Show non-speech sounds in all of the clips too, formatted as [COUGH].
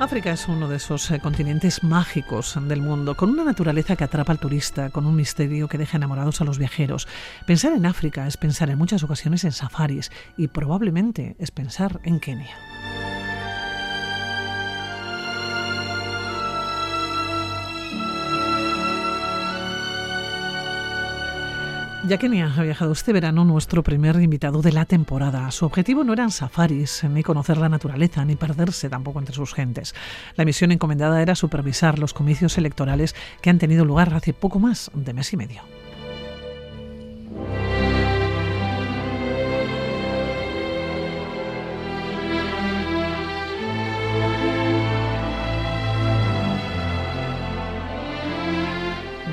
África es uno de esos eh, continentes mágicos del mundo, con una naturaleza que atrapa al turista, con un misterio que deja enamorados a los viajeros. Pensar en África es pensar en muchas ocasiones en safaris y probablemente es pensar en Kenia. Ya que ni ha viajado este verano nuestro primer invitado de la temporada. Su objetivo no eran safaris, ni conocer la naturaleza, ni perderse tampoco entre sus gentes. La misión encomendada era supervisar los comicios electorales que han tenido lugar hace poco más de mes y medio.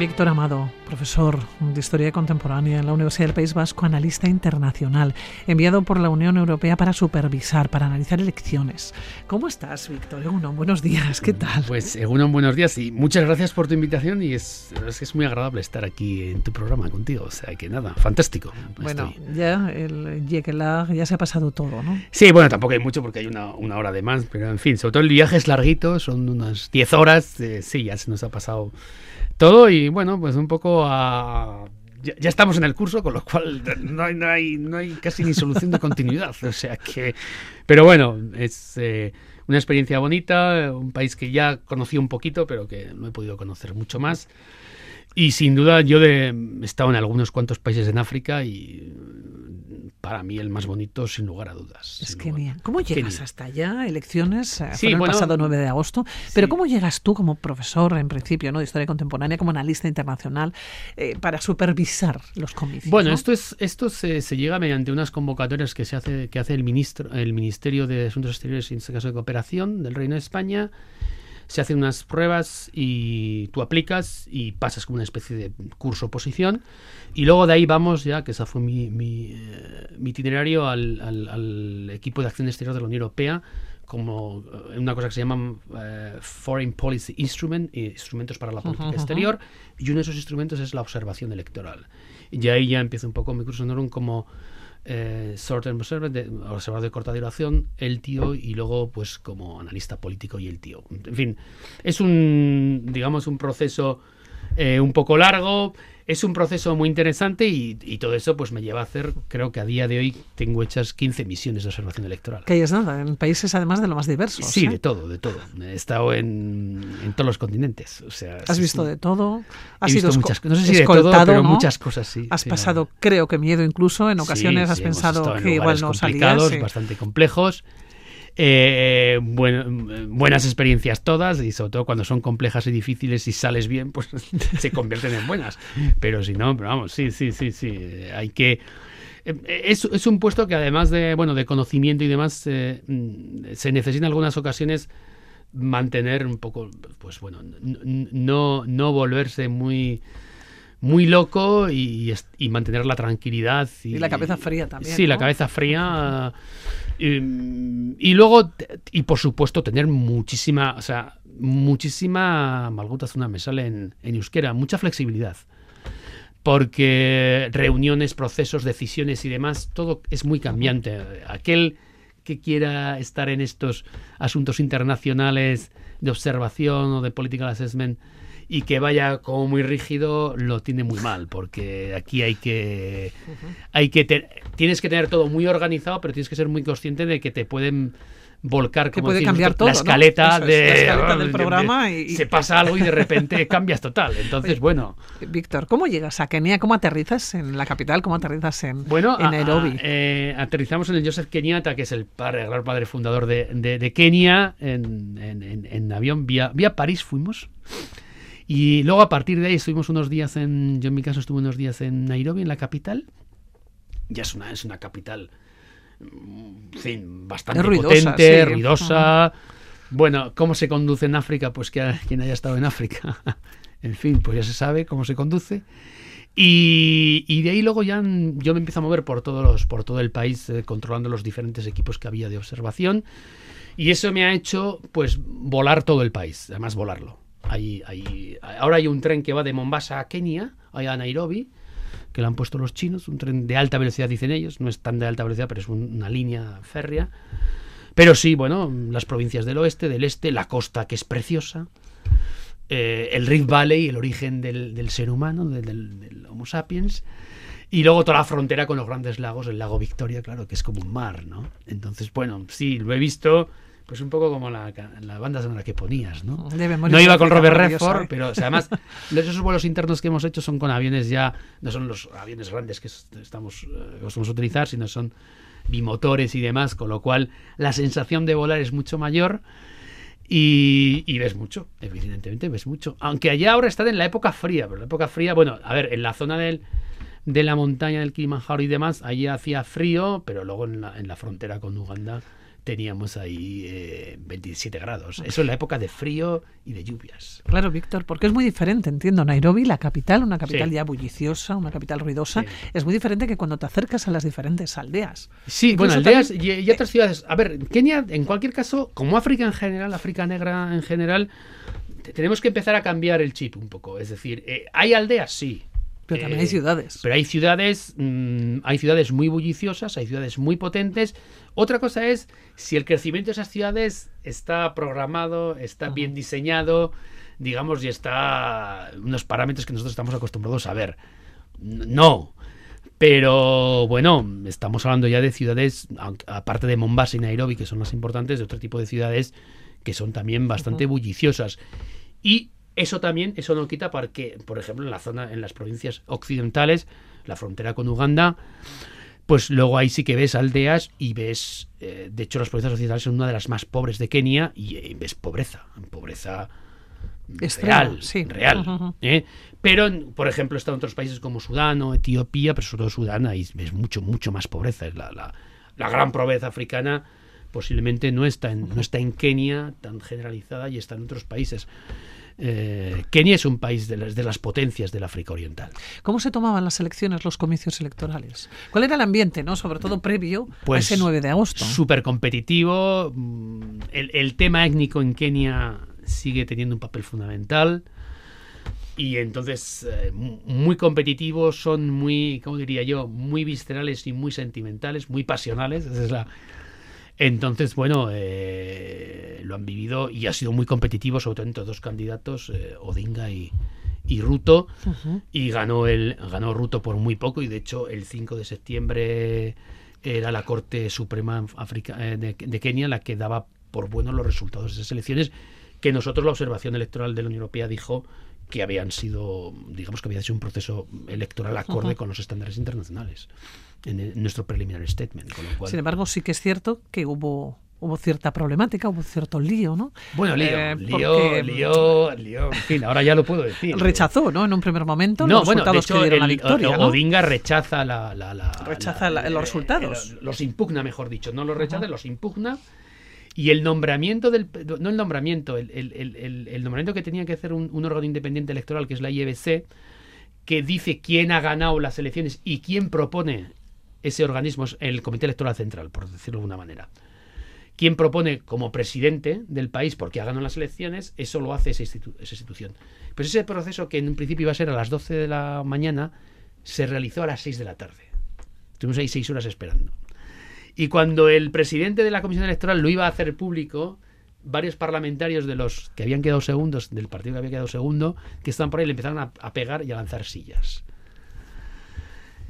Víctor Amado, profesor de Historia Contemporánea en la Universidad del País Vasco, analista internacional, enviado por la Unión Europea para supervisar, para analizar elecciones. ¿Cómo estás, Víctor? Egunon, buenos días, ¿qué tal? Pues Egunon, buenos días y muchas gracias por tu invitación y es, es muy agradable estar aquí en tu programa contigo, o sea que nada, fantástico. Bueno, ya el Yekelag ya se ha pasado todo, ¿no? Sí, bueno, tampoco hay mucho porque hay una, una, hora de más, pero en fin, sobre todo el viaje es larguito, son unas 10 horas, eh, sí, ya se nos ha pasado todo y bueno, pues un poco a... Ya, estamos en el curso, con lo cual no hay, no hay, no hay casi ni solución de continuidad. O sea que... Pero bueno, es eh, una experiencia bonita, un país que ya conocí un poquito, pero que no he podido conocer mucho más. Y sin duda yo de, he estado en algunos cuantos países en África y para mí el más bonito, sin lugar a dudas. Es Kenia. ¿Cómo llegas hasta allá? Elecciones eh, sí, el pasado 9 de agosto. Pero ¿cómo llegas tú como profesor, en principio, ¿no? de historia contemporánea, como analista internacional, eh, para supervisar los comicios? Bueno, esto es esto se, llega mediante unas convocatorias que se hace que hace el ministro el Ministerio de Asuntos Exteriores, en este caso de Cooperación del Reino de España se hacen unas pruebas y tú aplicas y pasas como una especie de curso oposición y luego de ahí vamos ya, que ese fue mi, mi, eh, itinerario al, equipo de acción exterior de la Unión Europea como eh, una cosa que se llama eh, Foreign Policy Instrument, instrumentos para la política exterior, y uno de esos instrumentos es la observación electoral. Y ahí ya empiezo un poco mi curso en como eh, short term observer, de, observador de corta duración, el tío, y luego pues como analista político y el tío. En fin, es un, digamos, un proceso eh, un poco largo, es un proceso muy interesante y, todo eso pues me lleva a hacer, creo que a día de hoy tengo hechas 15 misiones de observación electoral. Que es nada, en países además de lo más diversos. Sí, ¿eh? de todo, de todo. He estado en, en todos los continentes. O sea, ¿Has visto de todo? ¿Has sido muchas No sé si de todo, pero muchas cosas sí. Has pasado, creo que miedo incluso, en ocasiones has pensado que igual no salías. bastante complejos. Eh, buenas experiencias todas y sobre todo cuando son complejas y difíciles y sales bien, pues [LAUGHS] se convierten en buenas. Pero si no, pero vamos, sí, sí, sí, sí. Hay que... Eh, es, es un puesto que además de, bueno, de conocimiento y demás, eh, mm, se necesita en algunas ocasiones mantener un poco, pues bueno, no, no volverse muy muy loco y, mantener la tranquilidad. Y, la cabeza fría también. Sí, la cabeza fría. Y, luego, y por supuesto, tener muchísima, o sea, muchísima, una me sale en, en euskera, mucha flexibilidad. Porque reuniones, procesos, decisiones y demás, todo es muy cambiante. Aquel que quiera estar en estos asuntos internacionales de observación o de political assessment y que vaya como muy rígido lo tiene muy mal porque aquí hay que hay que tienes que tener todo muy organizado pero tienes que ser muy consciente de que te pueden volcar que puede cambiar todo, la escaleta, de, del programa y, se pasa algo y de repente [LAUGHS] cambias total. Entonces bueno. Víctor cómo llegas a Kenia cómo aterrizas en la capital cómo aterrizas en bueno en Nairobi eh, aterrizamos en el Joseph Kenyatta que es el padre el padre fundador de, de, Kenia en, en, en, avión vía vía París fuimos y luego a partir de ahí estuvimos unos días en, yo en mi caso estuve unos días en Nairobi, en la capital. Ya es una, es una capital, mm, en fin, bastante potente, ruidosa. Bueno, ¿cómo se conduce en África? Pues que quien haya estado en África. [LAUGHS] en fin, pues ya se sabe cómo se conduce. Y, y, de ahí luego ya yo me empiezo a mover por, todos los, por todo el país eh, controlando los diferentes equipos que había de observación. Y eso me ha hecho pues volar todo el país, además volarlo ahora hay un tren que va de Mombasa a Kenia, a Nairobi, que lo han puesto los chinos, un tren de alta velocidad, dicen ellos, no es tan de alta velocidad, pero es una línea férrea. Pero sí, bueno, las provincias del oeste, del este, la costa que es preciosa, eh, el Rift Valley, el origen del, ser humano, del, del- del Homo sapiens, y luego toda la frontera con los grandes lagos, el lago Victoria, claro, que es como un mar, ¿no? Entonces, bueno, sí, lo he visto, pues un poco como la, la banda sonora que ponías, ¿no? No iba con Robert Redford, ¿eh? pero o sea, además [LAUGHS] los- esos vuelos internos que hemos hecho son con aviones ya, no son los aviones grandes que es- estamos eh, acostumbrados a utilizar, sino son bimotores y demás, con lo cual la sensación de volar es mucho mayor y, y ves mucho, evidentemente ves mucho. Aunque allá ahora están en la época fría, pero la época fría, bueno, a ver, en la zona del, de la montaña del Kilimanjaro y demás, allí hacía frío, pero luego en la, en la frontera con Uganda teníamos ahí eh, 27 grados. Eso es la época de frío y de lluvias. Claro, Víctor, porque es muy diferente, entiendo. Nairobi, la capital, una capital Sí. ya bulliciosa, una capital ruidosa, Sí. es muy diferente que cuando te acercas a las diferentes aldeas. Sí, Incluso bueno, aldeas también- y, y otras ciudades. A ver, Kenia, en cualquier caso, como África en general, África negra en general, te- tenemos que empezar a cambiar el chip un poco. Es decir, eh, ¿hay aldeas? Sí. Pero también Eh, hay ciudades. Pero hay ciudades, mm, hay ciudades muy bulliciosas, hay ciudades muy potentes. Otra cosa es si el crecimiento de esas ciudades está programado, está bien diseñado, digamos, y está unos parámetros que nosotros estamos acostumbrados a ver. No. Pero bueno, estamos hablando ya de ciudades, aparte de Mombasa y Nairobi, que son las importantes, de otro tipo de ciudades que son también bastante bulliciosas. Y eso también, eso no quita porque, por ejemplo, en la zona, en las provincias occidentales, la frontera con Uganda, pues luego ahí sí que ves aldeas y ves, eh, de hecho las provincias occidentales son una de las más pobres de Kenia y, eh, ves pobreza, pobreza Extrema, real, sí. real. ¿eh? Pero, por ejemplo, están otros países como Sudán o Etiopía, pero sobre todo Sudán, ahí ves mucho, mucho más pobreza. Es la, la, la gran pobreza africana posiblemente no está, en, no está en Kenia tan generalizada y está en otros países. Eh, Kenia es un país de las, de las potencias del África Oriental. ¿Cómo se tomaban las elecciones, los comicios electorales? ¿Cuál era el ambiente, no? Sobre todo previo Pues a ese 9 de agosto. Súper competitivo. mm, El, el tema étnico en Kenia sigue teniendo un papel fundamental. Y entonces, eh, mu- muy competitivos, son muy, ¿cómo diría yo? Muy viscerales y muy sentimentales, muy pasionales. Esa es la... Entonces, bueno, eh, lo han vivido y ha sido muy competitivo, sobre todo entre dos candidatos, eh, Odinga y, y Ruto. Y ganó el ganó Ruto por muy poco y de hecho el 5 de septiembre era la Corte Suprema Africa- eh, de, de Kenia la que daba por buenos los resultados de esas elecciones que nosotros la observación electoral de la Unión Europea dijo que habían sido digamos que había sido un proceso electoral acorde con los estándares internacionales en, nuestro preliminary statement con lo cual Sin embargo, sí que es cierto que hubo hubo cierta problemática, hubo cierto lío, ¿no? bueno lío Eh, lío lío lío en fin ahora ya lo puedo decir Rechazó, ¿no? En un primer momento No, los bueno, de resultados hecho, que dieron la el- victoria, O- ¿no? Odinga rechaza la, la- la- Rechaza la- los resultados. eh, los impugna, mejor dicho. No los rechaza, los impugna. Y el nombramiento del. No el nombramiento, el- el- el nombramiento que tenía que hacer un, un órgano independiente electoral, que es la IEBC, que dice quién ha ganado las elecciones y quién propone ese organismo, es el Comité Electoral Central, por decirlo de alguna manera. Quien propone como presidente del país porque ha ganado las elecciones, eso lo hace esa, institu- esa institución. Pues ese proceso que en un principio iba a ser a las 12 de la mañana, se realizó a las 6 de la tarde. Estuvimos ahí seis horas esperando. Y cuando el presidente de la Comisión Electoral lo iba a hacer público, varios parlamentarios de los que habían quedado segundos, del partido que había quedado segundo, que estaban por ahí, le empezaron a, a pegar y a lanzar sillas.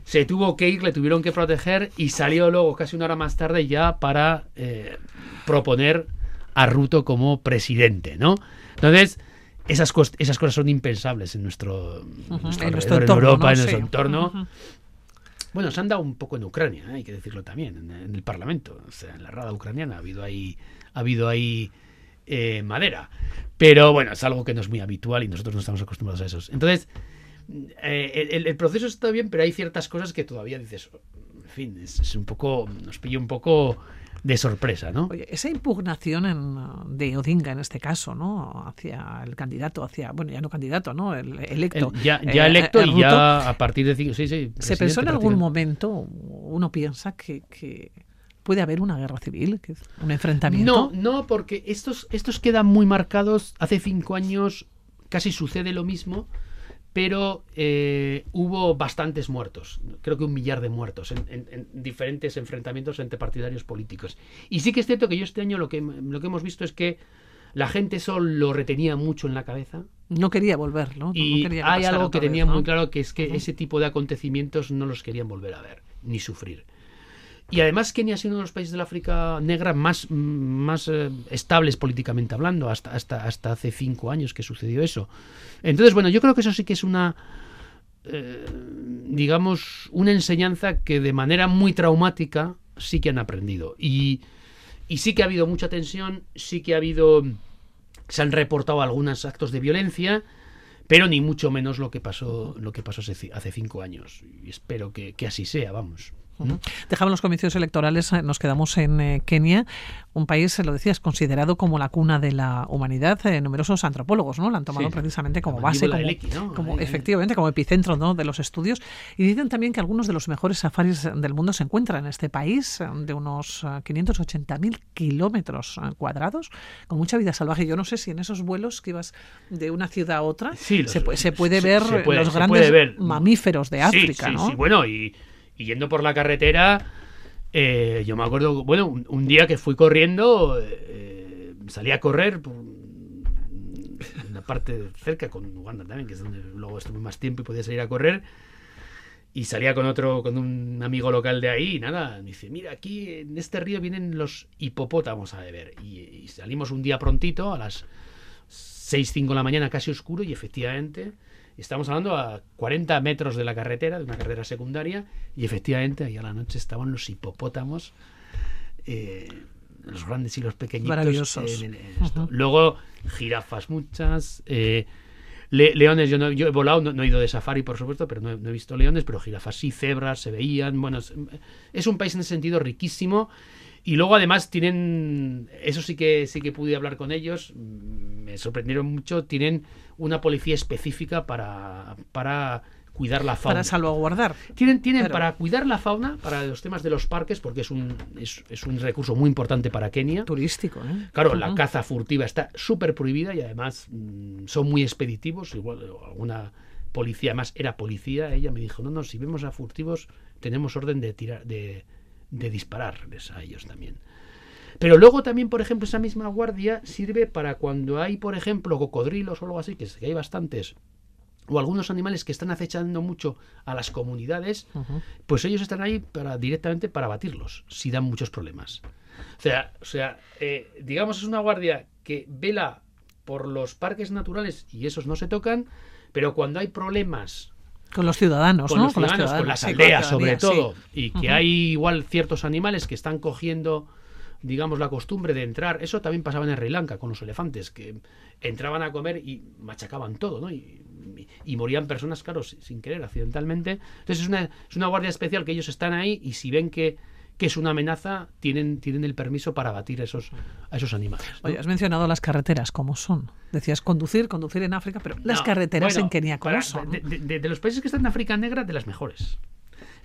Se tuvo que ir, le tuvieron que proteger y salió luego casi una hora más tarde ya para eh, proponer a Ruto como presidente, ¿no? Entonces, esas, cos- esas cosas son impensables en nuestro, en nuestro alrededor, en entorno, Europa, ¿no? en nuestro Sí. entorno. Bueno, se han dado un poco en Ucrania, ¿eh? hay que decirlo también, en, en el Parlamento, o sea, en la Rada ucraniana ha habido ahí, ha habido ahí eh, madera. Pero bueno, es algo que no es muy habitual y nosotros no estamos acostumbrados a eso. Entonces, eh, el, el proceso está bien, pero hay ciertas cosas que todavía dices, en fin, es, es un poco, nos pilla un poco de sorpresa, ¿no? Oye, esa impugnación en, de Odinga en este caso, ¿no? Hacia el candidato, hacia, bueno, ya no candidato, ¿no? El electo. El- ya, ya eh, electo y ya a partir de cinco, sí, sí, ¿Se pensó en algún momento, uno piensa que, que puede haber una guerra civil, que es un enfrentamiento? No, no, porque estos, estos quedan muy marcados. Hace cinco años casi sucede lo mismo, pero eh, hubo bastantes muertos, creo que un millar de muertos en, en- en diferentes enfrentamientos entre partidarios políticos. Y sí que es cierto que yo este año lo que, lo que hemos visto es que la gente eso lo retenía mucho en la cabeza No quería volver, ¿no? No y quería que hay algo que tenía ¿no? muy claro que es que ese tipo de acontecimientos no los querían volver a ver ni sufrir. Y además Kenia ha sido uno de los países del África negra más, más eh, estables políticamente hablando, hasta, hasta, hasta hace cinco años que sucedió eso. Entonces, bueno, yo creo que eso sí que es una, eh, digamos, una enseñanza que de manera muy traumática sí que han aprendido. Y, y sí que ha habido mucha tensión, sí que ha habido, se han reportado algunos actos de violencia, pero ni mucho menos lo que pasó, lo que pasó hace, hace cinco años. Y espero que, que así sea, vamos. Ujú. Dejamos los comicios electorales, eh, nos quedamos en eh, Kenia, un país, eh, lo decías, considerado como la cuna de la humanidad. Eh, numerosos antropólogos ¿no? la han tomado Sí. precisamente como base, como, ¿no? como- efectivamente, como epicentro ¿no? de los estudios. Y dicen también que algunos de los mejores safaris del mundo se encuentran en este país, de unos eh, 580.000 kilómetros cuadrados, con mucha vida salvaje. Yo no sé si en esos vuelos que ibas de una ciudad a otra Sí, los- se, pu- se puede ver se puede- los grandes puede ver. mamíferos de África, sí, ¿no? sí. Bueno, y, y yendo por la carretera, eh, yo me acuerdo, bueno, un, día que fui corriendo, eh, salí a correr por una parte cerca con Uganda también, que es donde luego estuve más tiempo y podía salir a correr. Y salía con otro, con un amigo local de ahí, y nada, me dice, mira, aquí en este río vienen los hipopótamos a beber. Y, y salimos un día prontito, a las 6, 5 de la mañana, casi oscuro, y efectivamente, estamos hablando a 40 metros de la carretera, de una carretera secundaria, y efectivamente, ahí a la noche estaban los hipopótamos, eh, los grandes y los pequeñitos. Maravillosos. en- en esto. Ujú. Luego, jirafas muchas, eh, le- leones, yo, no, yo he volado, no, no he ido de safari, por supuesto, pero no he, no he visto leones, pero jirafas sí, cebras, se veían. Bueno, es, es un país en ese sentido riquísimo. Y luego además tienen, eso sí que sí que pude hablar con ellos, mm, me sorprendieron mucho, tienen una policía específica para, para cuidar la fauna. Para salvaguardar. Tienen, tienen Claro. para cuidar la fauna, para los temas de los parques, porque es un, es, es un recurso muy importante para Kenia. Turístico, ¿eh? Claro, la caza furtiva está súper prohibida y además mm, son muy expeditivos. Igual alguna policía, además era policía, ella me dijo, no, no, si vemos a furtivos tenemos orden de tirar, de, de dispararles a ellos también. Pero luego también, por ejemplo, esa misma guardia sirve para cuando hay, por ejemplo, cocodrilos o algo así, que hay bastantes, o algunos animales que están acechando mucho a las comunidades, pues ellos están ahí para directamente para batirlos, si dan muchos problemas. O sea, o sea eh, digamos, es una guardia que vela por los parques naturales y esos no se tocan, pero cuando hay problemas Con los ciudadanos, con ¿no? los ciudadanos, con las sí, aldeas sobre todo, sí. y que hay igual ciertos animales que están cogiendo, digamos, la costumbre de entrar, eso también pasaba en Sri Lanka con los elefantes, que entraban a comer y machacaban todo, ¿no? Y, y- y morían personas, claro, si- sin querer, accidentalmente. Entonces es una, es una guardia especial que ellos están ahí y si ven que, que es una amenaza, tienen, tienen el permiso para batir a esos, a esos animales. ¿no? Oye, has mencionado las carreteras, ¿cómo son? Decías conducir, conducir en África, pero las No, carreteras bueno, en Kenia, ¿cómo para- son? De, de- de- de los países que están en África Negra, de las mejores.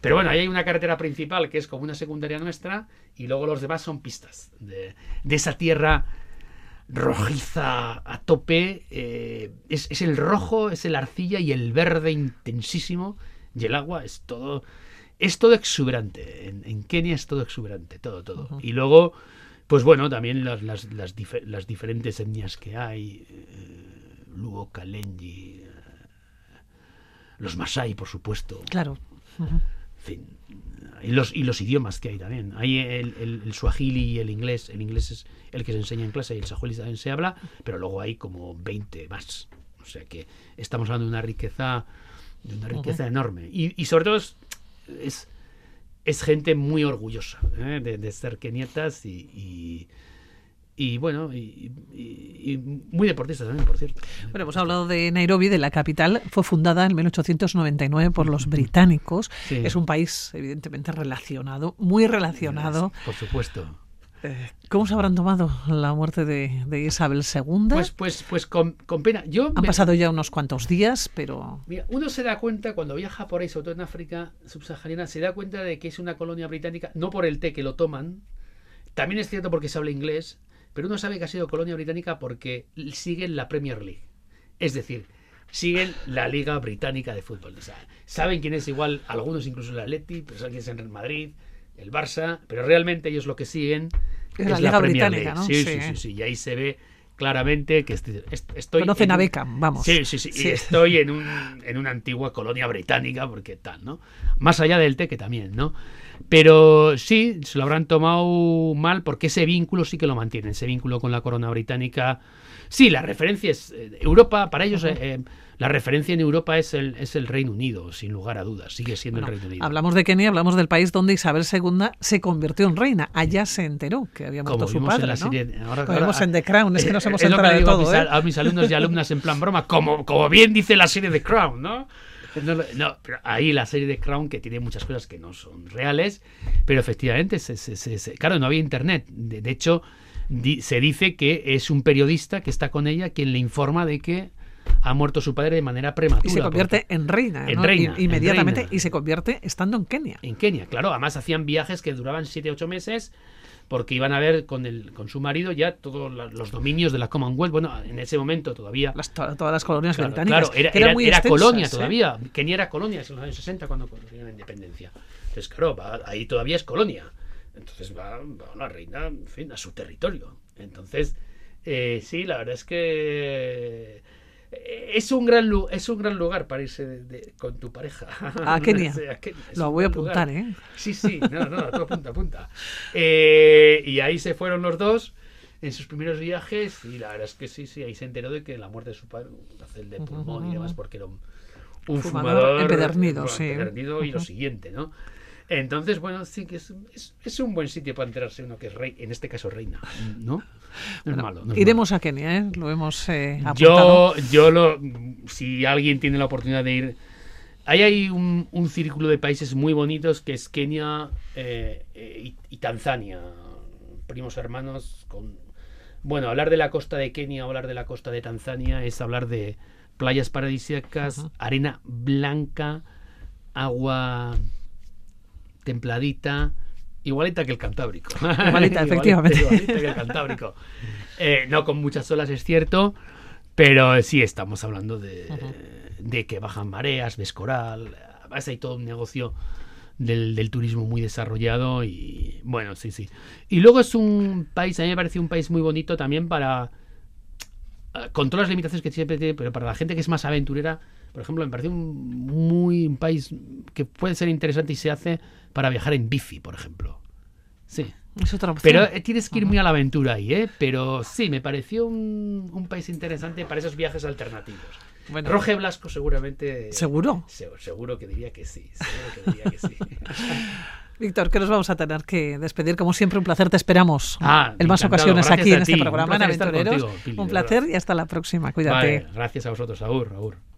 Pero bueno, ahí hay una carretera principal que es como una secundaria nuestra y luego los demás son pistas de, de esa tierra rojiza a tope. eh, es, es el rojo, es el arcilla y el verde intensísimo y el agua es todo... Es todo exuberante. En, en Kenia es todo exuberante, todo, todo. Y luego, pues bueno, también las, las, las, dife- las diferentes etnias que hay. eh, Luo, Kalenji, eh, los Masai, por supuesto. Claro. En fin, y los, y los idiomas que hay también. Hay el, el, el suajili y el inglés. El inglés es el que se enseña en clase y el suajili también se habla, pero luego hay como 20 más. O sea que estamos hablando de una riqueza, de una riqueza enorme. Y, y sobre todo es, es, es gente muy orgullosa ¿eh? de, de ser kenietas y, y, y bueno, y, y- y muy deportistas también, por cierto. Bueno, hemos hablado de Nairobi, de la capital. Fue fundada en 1899 por los británicos. Sí. Es un país, evidentemente, relacionado, muy relacionado. Por supuesto. Eh, ¿Cómo se habrán tomado la muerte de, de Isabel II? Pues, pues, pues con, con pena. Yo Han me- pasado ya unos cuantos días, pero Mira, uno se da cuenta cuando viaja por ahí, sobre todo en África subsahariana, se da cuenta de que es una colonia británica, no por el té que lo toman, también es cierto porque se habla inglés, pero uno sabe que ha sido colonia británica porque siguen la Premier League. Es decir, siguen la Liga Británica de Fútbol. O sea, saben quién es igual, algunos incluso el Atleti, pero saben quién es el Real Madrid, el Barça, pero realmente ellos lo que siguen Es la la, Liga Premier Británica, League. ¿no? Sí, Sí. sí, sí, Y ahí se ve claramente que estoy, est- estoy Conocen en a Beckham, vamos. Sí, sí, sí, Sí. Y estoy en, un, en una antigua colonia británica, porque tal, ¿no? Más allá del té, que también, ¿no? Pero sí, se lo habrán tomado mal porque ese vínculo sí que lo mantienen, ese vínculo con la corona británica. Sí, la referencia es eh, Europa, para ellos eh, eh, la referencia en Europa es el, es el Reino Unido, sin lugar a dudas, sigue siendo Bueno, el Reino Unido. hablamos de Kenia, hablamos del país donde Isabel II se convirtió en reina. Allá se enteró que había muerto Como su padre, en la ¿no? serie. Ahora, Como ahora- en The Crown, es que nos [LAUGHS] hemos enterado de digo a todo, mis, ¿eh? a mis alumnos y alumnas en plan broma, como, como bien dice la serie de Crown, ¿no? No, pero ahí la serie de Crown que tiene muchas cosas que no son reales, pero efectivamente, se, se- se- se- claro, no había internet. De, de hecho, di- se dice que es un periodista que está con ella quien le informa de que ha muerto su padre de manera prematura. Y se convierte porque- en reina, En ¿no? reina, I- en inmediatamente reina. y se convierte estando en Kenia. en Kenia, claro. Además hacían viajes que duraban 7-8 meses porque iban a ver con, el, con su marido ya todos los dominios de la Commonwealth. Bueno, en ese momento todavía... Las- to- todas las colonias Claro, británicas. claro, era, que era- muy era extensas, colonia ¿eh? todavía. Kenia era colonia en los años 60 cuando consiguieron la independencia. Entonces, claro, va- ahí todavía es colonia. Entonces va, va la reina, en fin, a su territorio. Entonces, eh, sí, la verdad es que es un gran lu- es un gran lugar para irse de- de- con tu pareja A Kenia. Kenia. Lo voy a gran lugar. apuntar, ¿eh? Sí, sí, no, no, tú apunta, apunta. Eh, y ahí se fueron los dos en sus primeros viajes y la verdad es que sí, sí, ahí se enteró de que la muerte de su padre, un cáncer de pulmón y demás, porque era un, un Fumador fumador, empedernido, bueno, sí. empedernido y lo siguiente, ¿no? Entonces, bueno, sí que es, es, es un buen sitio para enterarse uno que es rey, en este caso reina, ¿no? No es Bueno, malo. no es iremos a Kenia, ¿eh? Lo hemos eh, apuntado. yo, yo lo, si alguien tiene la oportunidad de ir, ahí hay un, un círculo de países muy bonitos que es Kenia eh, y, y Tanzania, primos hermanos. Con, bueno, hablar de la costa de Kenia o hablar de la costa de Tanzania es hablar de playas paradisíacas, arena blanca, agua templadita. Igualita que el Cantábrico. [LAUGHS] Igualita, efectivamente. igualita que el Cantábrico. Eh, no con muchas olas, es cierto, pero sí estamos hablando de, que bajan mareas, ves coral. Además, hay todo un negocio del, del turismo muy desarrollado y bueno, sí, sí. Y luego es un país, a mí me parece un país muy bonito también para. eh, Con todas las limitaciones que siempre tiene, pero para la gente que es más aventurera, por ejemplo, me parece un, muy, un país que puede ser interesante y se hace para viajar en bici, por ejemplo. Sí. Es otra opción. Pero eh, tienes que ir muy a la aventura ahí, ¿eh? Pero sí, me pareció un, un país interesante para esos viajes alternativos. Bueno, Roge Blasco seguramente... ¿Seguro? Se- Seguro que diría que sí. Seguro que diría que sí. [LAUGHS] Víctor, que nos vamos a tener que despedir. Como siempre, un placer. Te esperamos Ah, en más ocasiones Gracias aquí en este ti. Programa en Aventureros. contigo, Pili, un placer y hasta la próxima. Cuídate. Vale, gracias a vosotros, Aur, Aur.